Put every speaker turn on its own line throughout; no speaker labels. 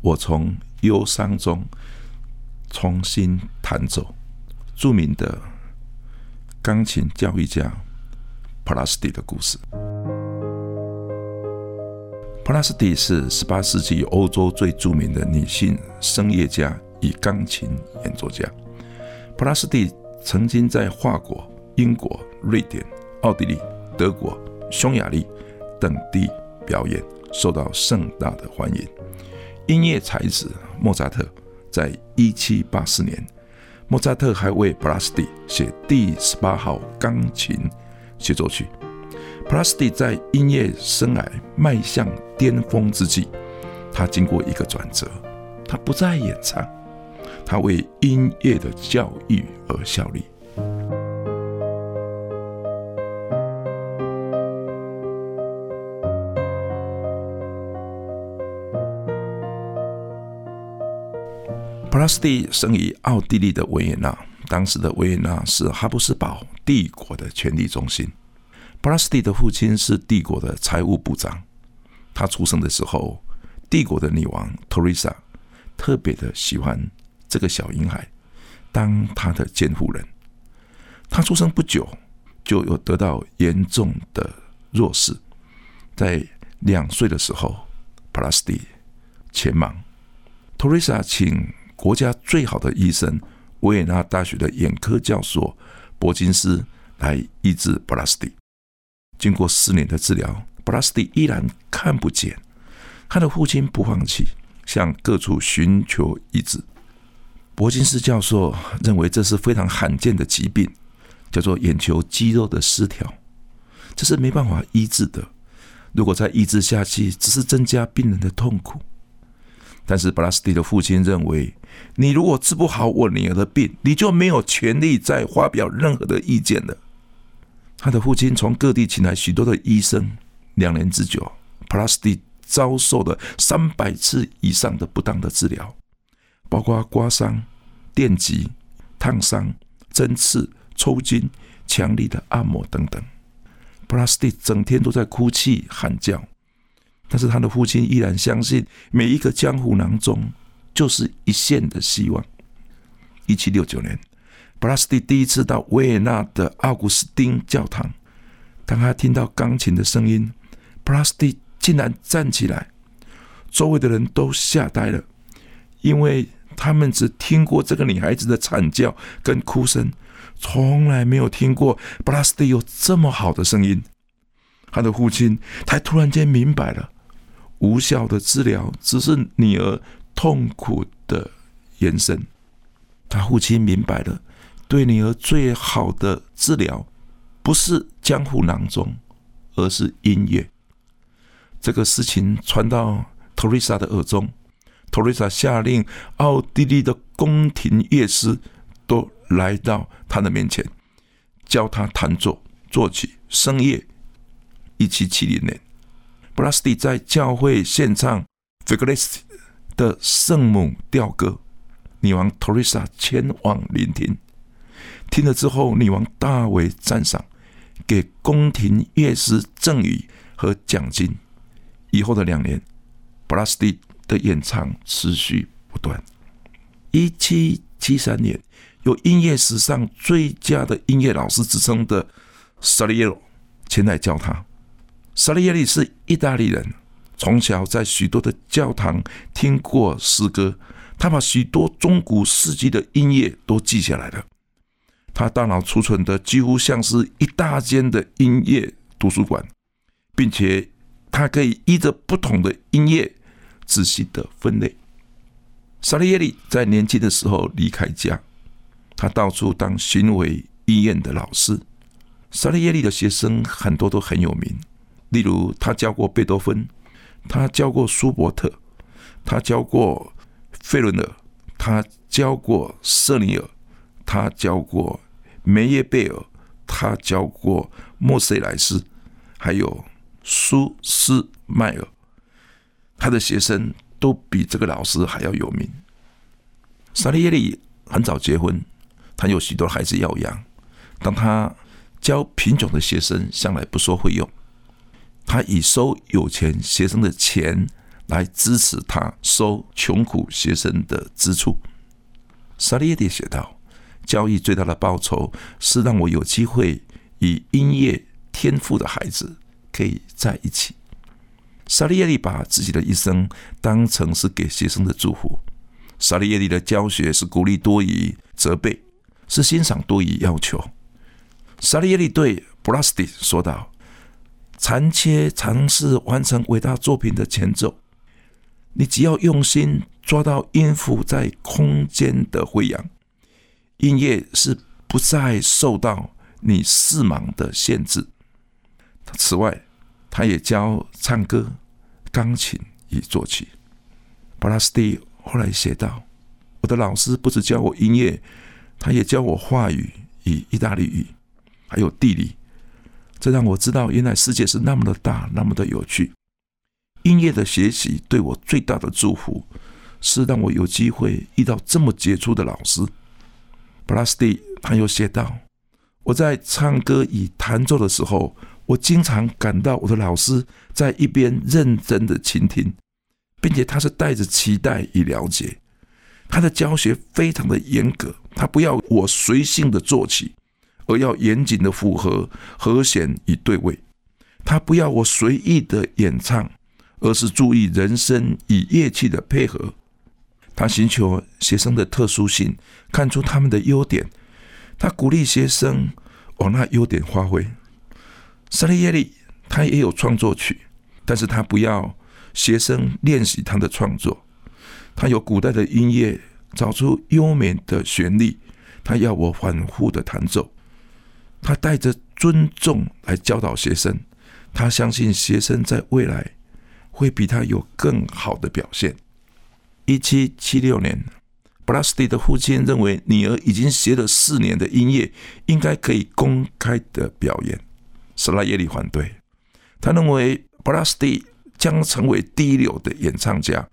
我从忧伤中重新弹奏。著名的钢琴教育家普拉斯蒂的故事。普拉斯蒂是十八世纪欧洲最著名的女性声乐家与钢琴演奏家。普拉斯蒂曾经在法国、英国、瑞典、奥地利、德国、匈牙利等地表演，受到盛大的欢迎。音乐才子莫扎特在一七八四年。莫扎特还为普拉斯蒂写第十八号钢琴协奏曲。普拉斯蒂在音乐生涯迈向巅峰之际，他经过一个转折，他不再演唱，他为音乐的教育而效力。普拉斯蒂生于奥地利的维也纳，当时的维也纳是哈布斯堡帝国的权力中心。普拉斯蒂的父亲是帝国的财务部长。他出生的时候，帝国的女王托丽莎特别的喜欢这个小婴孩，当他的监护人。他出生不久，就有得到严重的弱视。在两岁的时候，普拉斯蒂前盲。托丽莎请。国家最好的医生，维也纳大学的眼科教授伯金斯来医治布拉斯蒂。经过四年的治疗，布拉斯蒂依然看不见。他的父亲不放弃，向各处寻求医治。伯金斯教授认为这是非常罕见的疾病，叫做眼球肌肉的失调，这是没办法医治的。如果再医治下去，只是增加病人的痛苦。但是布拉斯蒂的父亲认为，你如果治不好我女儿的病，你就没有权利再发表任何的意见了。他的父亲从各地请来许多的医生，两年之久，普拉斯蒂遭受了三百次以上的不当的治疗，包括刮伤、电击、烫伤、针刺、抽筋、强力的按摩等等。普拉斯蒂整天都在哭泣喊叫。但是他的父亲依然相信，每一个江湖囊中就是一线的希望。一七六九年，布拉斯蒂第一次到维也纳的奥古斯丁教堂，当他听到钢琴的声音，布拉斯蒂竟然站起来，周围的人都吓呆了，因为他们只听过这个女孩子的惨叫跟哭声，从来没有听过布拉斯蒂有这么好的声音。他的父亲才突然间明白了。无效的治疗只是女儿痛苦的延伸。他父亲明白了，对女儿最好的治疗不是江湖囊中，而是音乐。这个事情传到托丽莎的耳中，托丽莎下令奥地利的宫廷乐师都来到他的面前，教他弹奏、作曲、声乐。一七七零年。布拉斯蒂在教会献唱《f i g l e s 的圣母调歌，女王 Teresa 前往聆听，听了之后，女王大为赞赏，给宫廷乐师赠予和奖金。以后的两年，布拉斯蒂的演唱持续不断。一七七三年，有音乐史上最佳的音乐老师之称的萨利耶罗前来教他。萨利耶利是意大利人，从小在许多的教堂听过诗歌，他把许多中古世纪的音乐都记下来了。他大脑储存的几乎像是一大间的音乐图书馆，并且他可以依着不同的音乐仔细的分类。萨利耶利在年轻的时候离开家，他到处当巡回医院的老师。萨利耶利的学生很多都很有名。例如，他教过贝多芬，他教过舒伯特，他教过费伦尔，他教过瑟尼尔，他教过梅耶贝尔，他教过莫塞莱斯，还有苏斯迈尔。他的学生都比这个老师还要有名。萨利耶利很早结婚，他有许多孩子要养。当他教贫穷的学生，向来不收费用。他以收有钱学生的钱来支持他收穷苦学生的支出。萨利耶蒂写道：“交易最大的报酬是让我有机会与音乐天赋的孩子可以在一起。”萨利耶蒂把自己的一生当成是给学生的祝福。萨利耶蒂的教学是鼓励多于责备，是欣赏多于要求。萨利耶蒂对布拉斯蒂说道：“残切尝试完成伟大作品的前奏，你只要用心抓到音符在空间的飞扬，音乐是不再受到你视盲的限制。此外，他也教唱歌、钢琴与作曲。”布拉斯蒂后来写道：“我的老师不止教我音乐，他也教我话语与意大利语。”还有地理，这让我知道，原来世界是那么的大，那么的有趣。音乐的学习对我最大的祝福，是让我有机会遇到这么杰出的老师。布拉斯蒂他又写道：“我在唱歌与弹奏的时候，我经常感到我的老师在一边认真的倾听，并且他是带着期待与了解。他的教学非常的严格，他不要我随性的做起。”而要严谨的符合和弦与对位，他不要我随意的演唱，而是注意人声与乐器的配合。他寻求学生的特殊性，看出他们的优点，他鼓励学生往那优点发挥。萨利耶利他也有创作曲，但是他不要学生练习他的创作。他有古代的音乐，找出优美的旋律，他要我反复的弹奏。他带着尊重来教导学生，他相信学生在未来会比他有更好的表现。一七七六年，布拉斯蒂的父亲认为女儿已经学了四年的音乐，应该可以公开的表演。斯拉耶利反对，他认为布拉斯蒂将成为第一流的演唱家，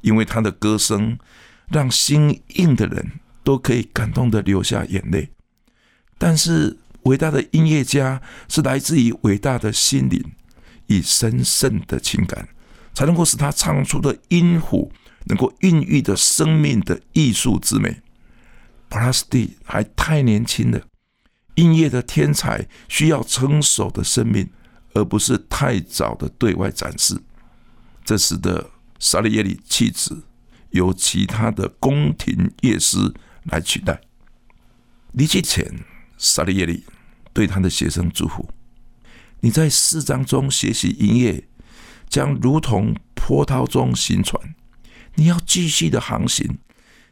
因为他的歌声让心硬的人都可以感动的流下眼泪。但是。伟大的音乐家是来自于伟大的心灵与神圣的情感，才能够使他唱出的音符能够孕育的生命的艺术之美。普拉斯蒂还太年轻了，音乐的天才需要成熟的生命，而不是太早的对外展示。这使得萨利耶里弃子由其他的宫廷乐师来取代。离去前。萨利耶利对他的学生祝福：“你在四章中学习音乐，将如同波涛中行船。你要继续的航行，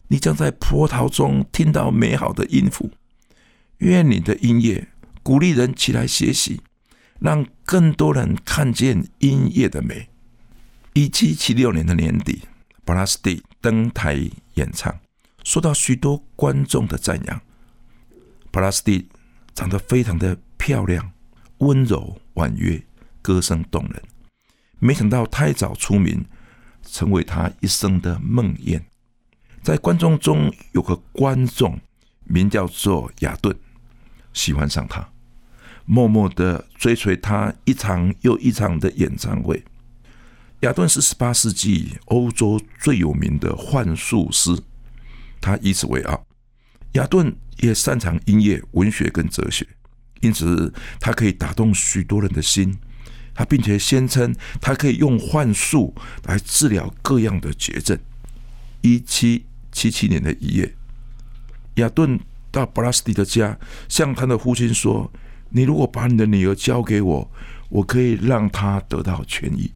你将在波涛中听到美好的音符。愿你的音乐鼓励人起来学习，让更多人看见音乐的美。”一七七六年的年底，布拉斯蒂登台演唱，受到许多观众的赞扬。布拉斯蒂长得非常的漂亮，温柔婉约，歌声动人。没想到太早出名，成为他一生的梦魇。在观众中有个观众名叫做亚顿，喜欢上他，默默的追随他一场又一场的演唱会。亚顿是十八世纪欧洲最有名的幻术师，他以此为傲。亚顿也擅长音乐、文学跟哲学，因此他可以打动许多人的心。他并且宣称他可以用幻术来治疗各样的绝症。一七七七年的一夜，亚顿到布拉斯蒂的家，向他的父亲说：“你如果把你的女儿交给我，我可以让她得到痊愈。”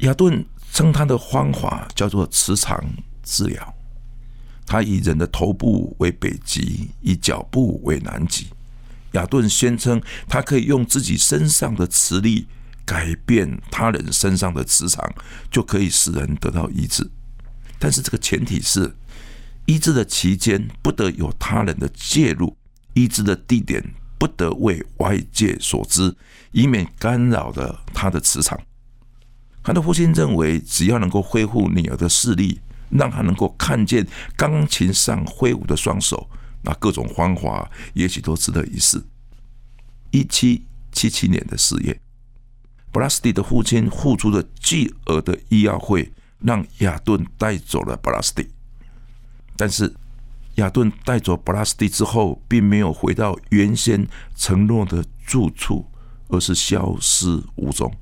亚顿称他的方法叫做磁场治疗。他以人的头部为北极，以脚部为南极。亚顿宣称，他可以用自己身上的磁力改变他人身上的磁场，就可以使人得到医治。但是这个前提是，医治的期间不得有他人的介入，医治的地点不得为外界所知，以免干扰了他的磁场。他的父亲认为，只要能够恢复女儿的视力，让他能够看见钢琴上挥舞的双手，那各种方法也许都值得一试。一七七七年的四月，布拉斯蒂的父亲付出了巨额的医药费。让亚顿带走了布拉斯蒂，但是亚顿带走布拉斯蒂之后，并没有回到原先承诺的住处，而是消失无踪。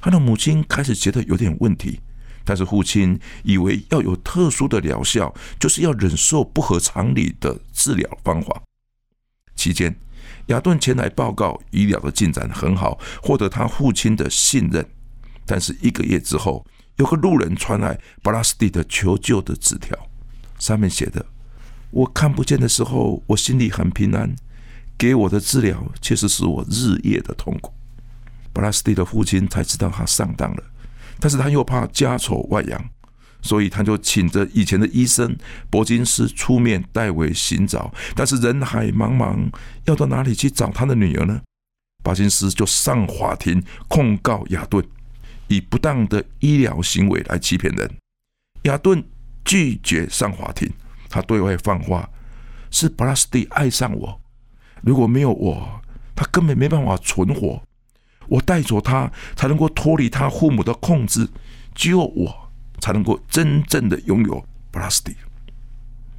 他的母亲开始觉得有点问题，但是父亲以为要有特殊的疗效，就是要忍受不合常理的治疗方法。期间，亚顿前来报告医疗的进展很好，获得他父亲的信任。但是一个月之后，有个路人传来布拉斯蒂的求救的纸条，上面写的：“我看不见的时候，我心里很平安；给我的治疗却是使我日夜的痛苦。”布拉斯蒂的父亲才知道他上当了，但是他又怕家丑外扬，所以他就请着以前的医生伯金斯出面代为寻找。但是人海茫茫，要到哪里去找他的女儿呢？伯金斯就上法庭控告亚顿。以不当的医疗行为来欺骗人，亚顿拒绝上法庭。他对外放话：是布拉斯蒂爱上我，如果没有我，他根本没办法存活。我带走他，才能够脱离他父母的控制。只有我才能够真正的拥有布拉斯蒂。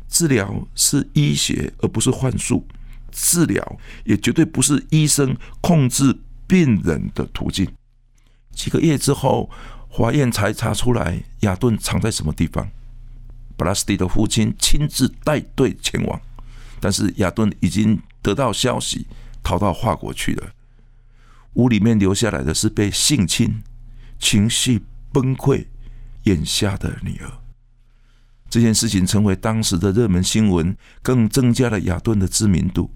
治疗是医学，而不是幻术；治疗也绝对不是医生控制病人的途径。几个月之后，法院才查出来亚顿藏在什么地方。布拉斯蒂的父亲亲自带队前往，但是亚顿已经得到消息，逃到法国去了。屋里面留下来的是被性侵、情绪崩溃、眼瞎的女儿。这件事情成为当时的热门新闻，更增加了亚顿的知名度。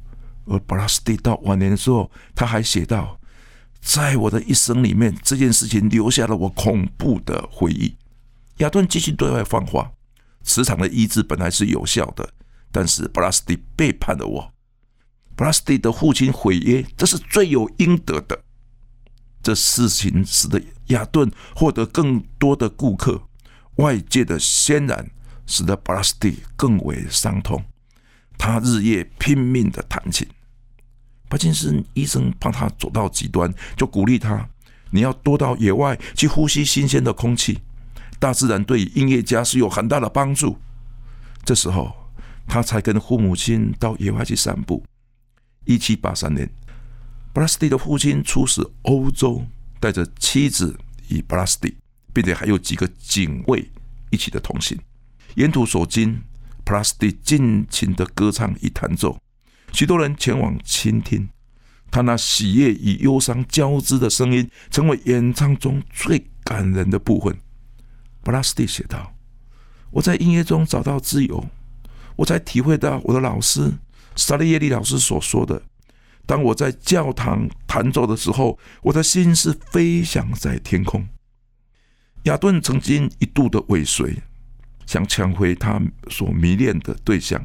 而布拉斯蒂到晚年的时候，他还写道。在我的一生里面，这件事情留下了我恐怖的回忆。亚顿继续对外放话，磁场的医治本来是有效的，但是布拉斯蒂背叛了我。布拉斯蒂的父亲毁约，这是罪有应得的。这事情使得亚顿获得更多的顾客，外界的渲染使得布拉斯蒂更为伤痛。他日夜拼命的弹琴。帕金森医生怕他走到极端，就鼓励他：“你要多到野外去呼吸新鲜的空气，大自然对音乐家是有很大的帮助。”这时候，他才跟父母亲到野外去散步。一七八三年，布拉斯蒂的父亲出使欧洲，带着妻子与布拉斯蒂，并且还有几个警卫一起的同行。沿途所经，布拉斯蒂尽情的歌唱与弹奏。许多人前往倾听他那喜悦与忧伤交织的声音，成为演唱中最感人的部分。布拉斯蒂写道：“我在音乐中找到自由，我才体会到我的老师萨利耶利老师所说的：当我在教堂弹奏的时候，我的心是飞翔在天空。”亚顿曾经一度的尾随，想抢回他所迷恋的对象。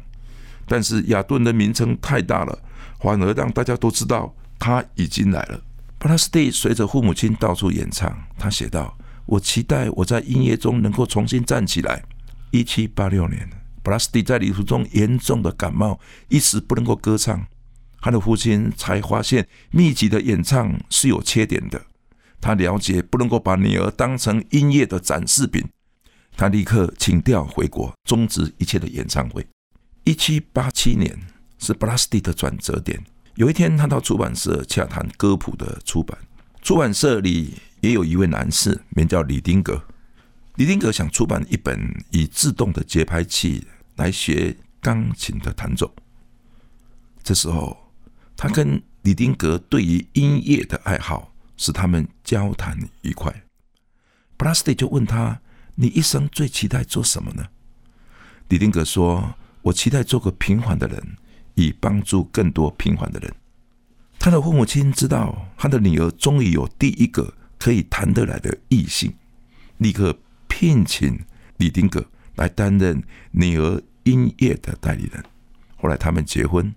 但是亚顿的名称太大了，反而让大家都知道他已经来了。布拉斯蒂随着父母亲到处演唱，他写道：“我期待我在音乐中能够重新站起来。”一七八六年，布拉斯蒂在旅途中严重的感冒，一时不能够歌唱。他的父亲才发现密集的演唱是有缺点的。他了解不能够把女儿当成音乐的展示品，他立刻请调回国，终止一切的演唱会。一七八七年是布拉斯蒂的转折点。有一天，他到出版社洽谈歌谱的出版。出版社里也有一位男士，名叫李丁格。李丁格想出版一本以自动的节拍器来学钢琴的弹奏。这时候，他跟李丁格对于音乐的爱好使他们交谈愉快。布拉斯蒂就问他：“你一生最期待做什么呢？”李丁格说。我期待做个平凡的人，以帮助更多平凡的人。他的父母亲知道他的女儿终于有第一个可以谈得来的异性，立刻聘请李丁格来担任女儿音乐的代理人。后来他们结婚，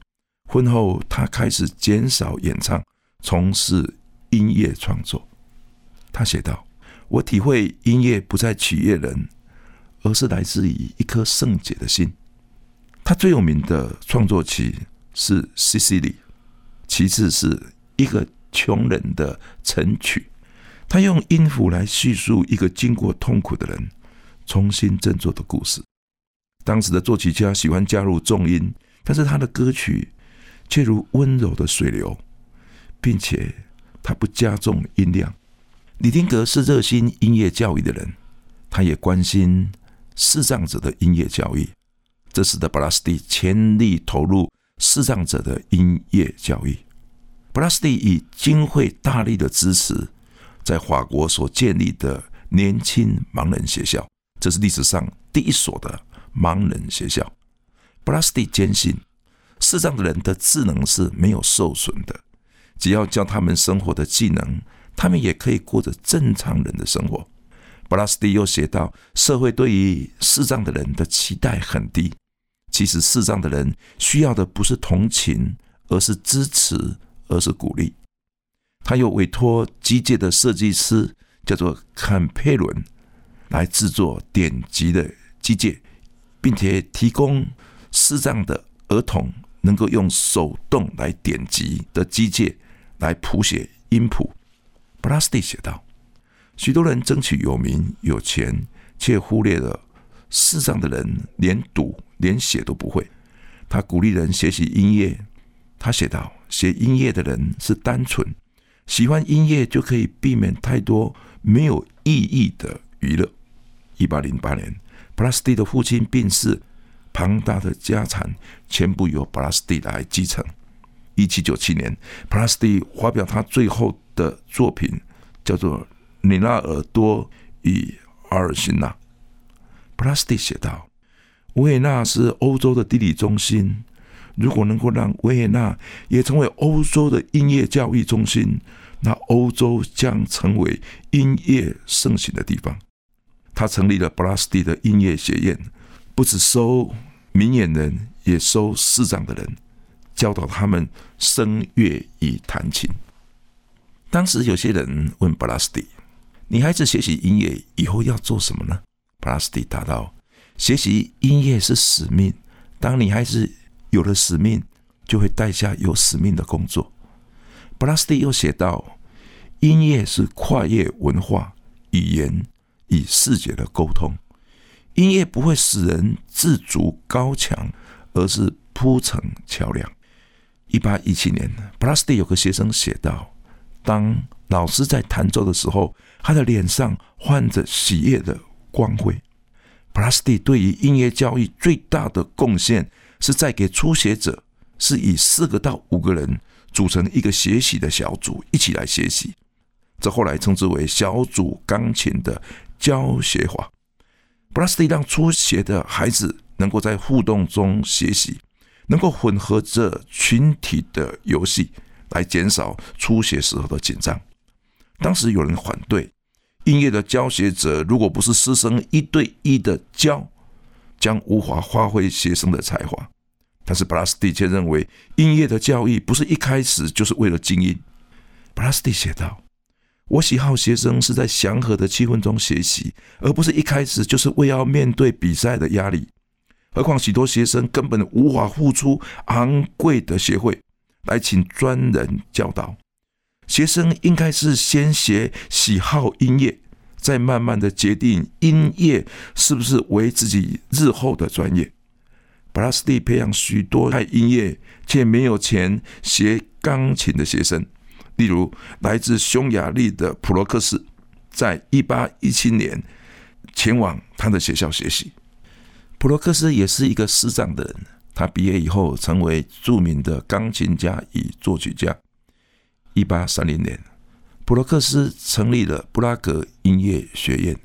婚后他开始减少演唱，从事音乐创作。他写道：“我体会音乐不再取悦人，而是来自于一颗圣洁的心。”他最有名的创作曲是《Sicily》。其次是一个穷人的晨曲，他用音符来叙述一个经过痛苦的人重新振作的故事。当时的作曲家喜欢加入重音，但是他的歌曲却如温柔的水流，并且它不加重音量。李丁格是热心音乐教育的人，他也关心视障者的音乐教育，这使得布拉斯蒂全力投入。视障者的音乐教育，布拉斯蒂以经费大力的支持，在法国所建立的年轻盲人学校，这是历史上第一所的盲人学校。布拉斯蒂坚信，视障的人的智能是没有受损的，只要教他们生活的技能，他们也可以过着正常人的生活。布拉斯蒂又写道：“社会对于视障的人的期待很低。”其实，视障的人需要的不是同情，而是支持，而是鼓励。他又委托机械的设计师，叫做坎佩伦，来制作点击的机械，并且提供视障的儿童能够用手动来点击的机械来谱写音谱。布拉斯蒂写道：“许多人争取有名有钱，却忽略了世上的人连读。”连写都不会，他鼓励人学习音乐。他写道：“写音乐的人是单纯，喜欢音乐就可以避免太多没有意义的娱乐。”一八零八年，布拉斯蒂的父亲病逝，庞大的家产全部由布拉斯蒂来继承。一七九七年，布拉斯蒂发表他最后的作品，叫做《尼纳尔多与阿尔辛纳》。布拉斯蒂写道。维也纳是欧洲的地理中心。如果能够让维也纳也成为欧洲的音乐教育中心，那欧洲将成为音乐盛行的地方。他成立了布拉斯蒂的音乐学院，不只收明眼人，也收市长的人，教导他们声乐与弹琴。当时有些人问布拉斯蒂：“女孩子学习音乐以后要做什么呢？”布拉斯蒂答道。学习音乐是使命。当你孩子有了使命，就会带下有使命的工作。布拉斯蒂又写道：“音乐是跨越文化、语言与世界的沟通。音乐不会使人自足高强，而是铺成桥梁。”一八一七年，布拉斯蒂有个学生写道：“当老师在弹奏的时候，他的脸上泛着喜悦的光辉。”布拉斯蒂对于音乐教育最大的贡献，是在给初学者是以四个到五个人组成一个学习的小组，一起来学习。这后来称之为小组钢琴的教学法。布拉斯蒂让初学的孩子能够在互动中学习，能够混合着群体的游戏，来减少初学时候的紧张。当时有人反对。音乐的教学者，如果不是师生一对一的教，将无法发挥学生的才华。但是布拉斯蒂却认为，音乐的教育不是一开始就是为了精英。布拉斯蒂写道：“我喜好学生是在祥和的气氛中学习，而不是一开始就是为要面对比赛的压力。何况许多学生根本无法付出昂贵的学费来请专人教导。”学生应该是先学喜好音乐，再慢慢的决定音乐是不是为自己日后的专业。布拉斯蒂培养许多爱音乐却没有钱学钢琴的学生，例如来自匈牙利的普罗克斯，在一八一七年前往他的学校学习。普罗克斯也是一个视障的人，他毕业以后成为著名的钢琴家与作曲家。一八三零年，普罗克斯成立了布拉格音乐学院。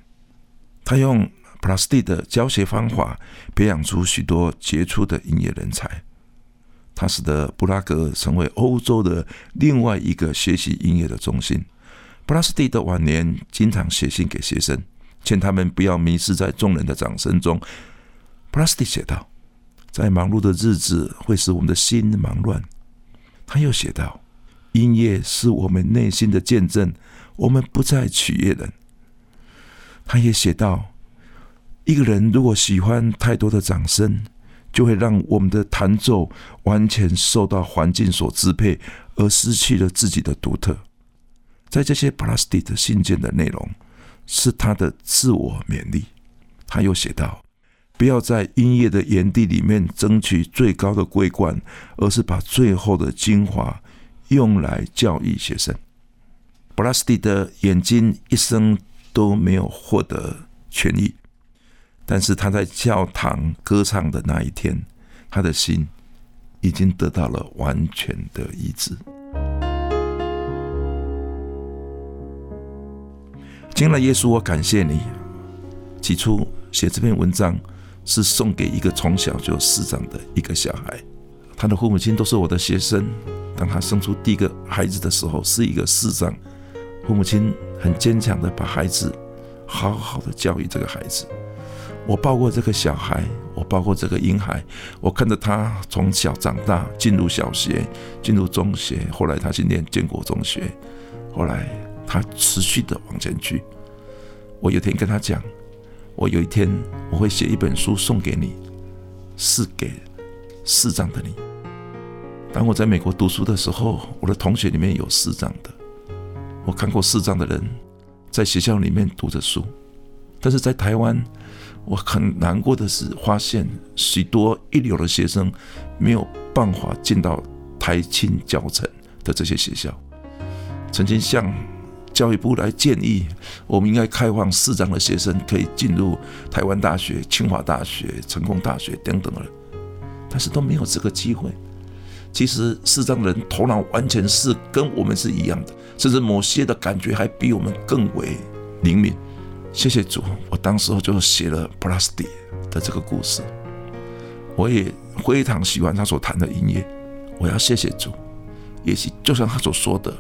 他用普拉斯蒂的教学方法，培养出许多杰出的音乐人才。它使得布拉格成为欧洲的另外一个学习音乐的中心。布拉斯蒂的晚年经常写信给学生，劝他们不要迷失在众人的掌声中。布拉斯蒂写道：“在忙碌的日子会使我们的心忙乱。”他又写道：“音乐是我们内心的见证，我们不再取悦人。”他也写道：“一个人如果喜欢太多的掌声，就会让我们的弹奏完全受到环境所支配，而失去了自己的独特。”在这些 plastic 的信件的内容，是他的自我勉励。他又写道：“不要在音乐的园地里面争取最高的桂冠，而是把最后的精华用来教育学生。” plastic 的眼睛一生都没有获得痊愈，但是他在教堂歌唱的那一天，他的心已经得到了完全的医治。亲爱的耶稣，我感谢你。起初写这篇文章是送给一个从小就视障的一个小孩，他的父母亲都是我的学生。当他生出第一个孩子的时候，是一个视障，父母亲很坚强的把孩子好好的教育这个孩子。我抱过这个小孩，我抱过这个婴孩，我看着他从小长大，进入小学，进入中学，后来他去念建国中学，后来。他持续的往前去。我有天跟他讲，我有一天我会写一本书送给你，是给视障的你。当我在美国读书的时候，我的同学里面有视障的，我看过视障的人在学校里面读着书。但是在台湾，我很难过的是，发现许多一流的学生没有办法进到台青教程的这些学校。曾经向教育部来建议，我们应该开放四张的学生可以进入台湾大学、清华大学、成功大学等等的，但是都没有这个机会。其实四张人头脑完全是跟我们是一样的，甚至某些的感觉还比我们更为灵敏。谢谢主，我当时候就写了布拉斯蒂的这个故事。我也非常喜欢他所弹的音乐。我要谢谢主，也许就像他所说的。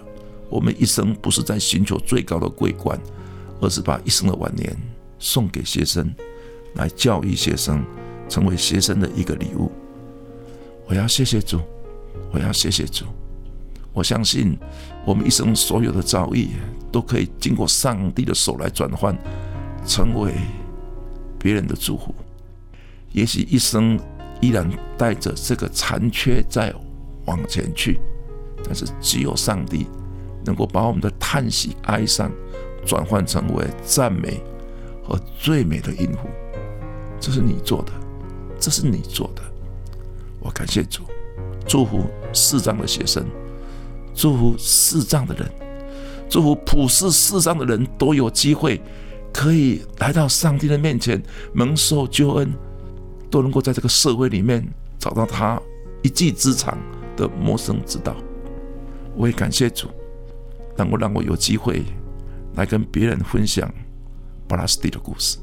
我们一生不是在寻求最高的桂冠，而是把一生的晚年送给学生，来教育学生，成为学生的一个礼物。我要谢谢主，我要谢谢主。我相信我们一生所有的遭遇，都可以经过上帝的手来转换，成为别人的祝福。也许一生依然带着这个残缺在往前去，但是只有上帝。能够把我们的叹息、哀伤转换成为赞美和最美的音符，这是你做的，这是你做的。我感谢主，祝福四章的学生，祝福视障的人，祝福普世视障的人都有机会可以来到上帝的面前，蒙受救恩，都能够在这个社会里面找到他一技之长的谋生之道。我也感谢主。能够让我有机会来跟别人分享巴拉斯蒂的故事，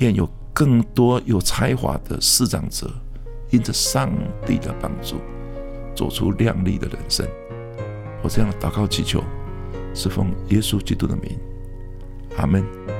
愿有更多有才华的视长者，因着上帝的帮助，走出亮丽的人生。我这样祷告祈求，是奉耶稣基督的名，阿门。